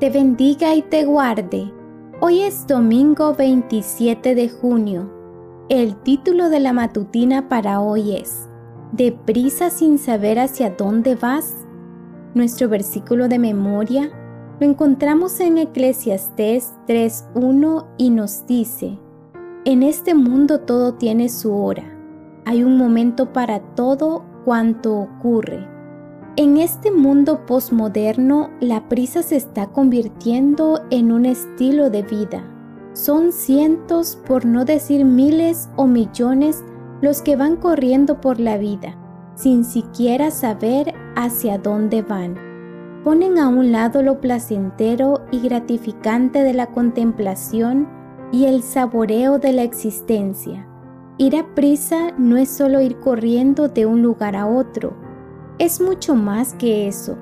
te bendiga y te guarde. Hoy es domingo 27 de junio. El título de la matutina para hoy es ¿Deprisa sin saber hacia dónde vas? Nuestro versículo de memoria lo encontramos en Eclesiastés 3.1 y nos dice, En este mundo todo tiene su hora, hay un momento para todo cuanto ocurre. En este mundo posmoderno, la prisa se está convirtiendo en un estilo de vida. Son cientos, por no decir miles o millones, los que van corriendo por la vida, sin siquiera saber hacia dónde van ponen a un lado lo placentero y gratificante de la contemplación y el saboreo de la existencia. Ir a prisa no es solo ir corriendo de un lugar a otro, es mucho más que eso.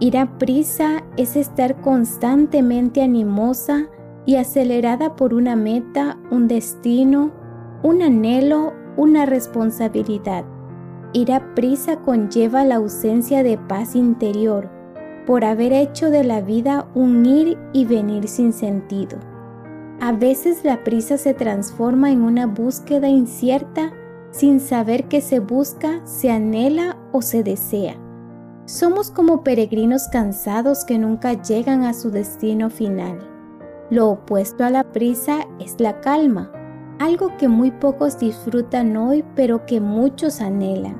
Ir a prisa es estar constantemente animosa y acelerada por una meta, un destino, un anhelo, una responsabilidad. Ir a prisa conlleva la ausencia de paz interior, por haber hecho de la vida un ir y venir sin sentido. A veces la prisa se transforma en una búsqueda incierta sin saber qué se busca, se anhela o se desea. Somos como peregrinos cansados que nunca llegan a su destino final. Lo opuesto a la prisa es la calma, algo que muy pocos disfrutan hoy pero que muchos anhelan.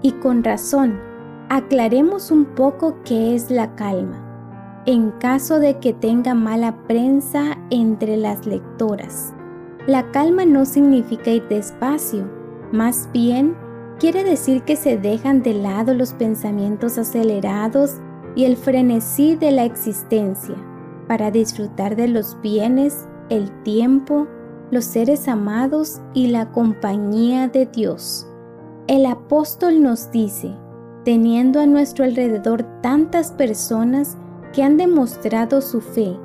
Y con razón, aclaremos un poco qué es la calma, en caso de que tenga mala prensa entre las lectoras. La calma no significa ir despacio, más bien quiere decir que se dejan de lado los pensamientos acelerados y el frenesí de la existencia para disfrutar de los bienes, el tiempo, los seres amados y la compañía de Dios. El apóstol nos dice, teniendo a nuestro alrededor tantas personas que han demostrado su fe.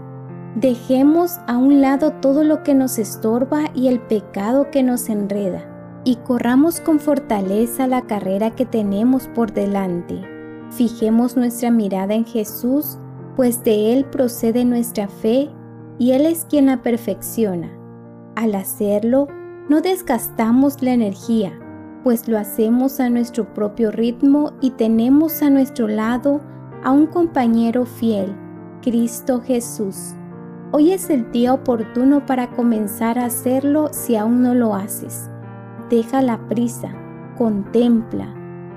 Dejemos a un lado todo lo que nos estorba y el pecado que nos enreda, y corramos con fortaleza la carrera que tenemos por delante. Fijemos nuestra mirada en Jesús, pues de Él procede nuestra fe y Él es quien la perfecciona. Al hacerlo, no desgastamos la energía, pues lo hacemos a nuestro propio ritmo y tenemos a nuestro lado a un compañero fiel, Cristo Jesús. Hoy es el día oportuno para comenzar a hacerlo si aún no lo haces. Deja la prisa, contempla,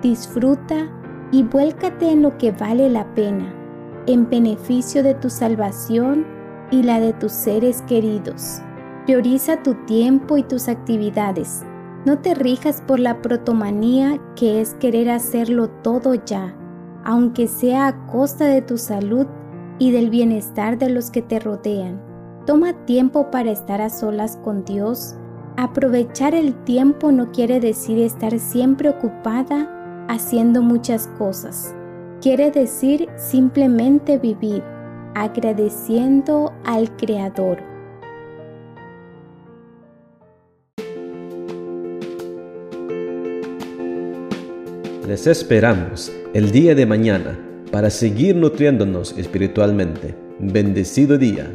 disfruta y vuélcate en lo que vale la pena, en beneficio de tu salvación y la de tus seres queridos. Prioriza tu tiempo y tus actividades no te rijas por la protomanía que es querer hacerlo todo ya, aunque sea a costa de tu salud y del bienestar de los que te rodean. Toma tiempo para estar a solas con Dios. Aprovechar el tiempo no quiere decir estar siempre ocupada haciendo muchas cosas. Quiere decir simplemente vivir, agradeciendo al Creador. Les esperamos el día de mañana para seguir nutriéndonos espiritualmente. Bendecido día.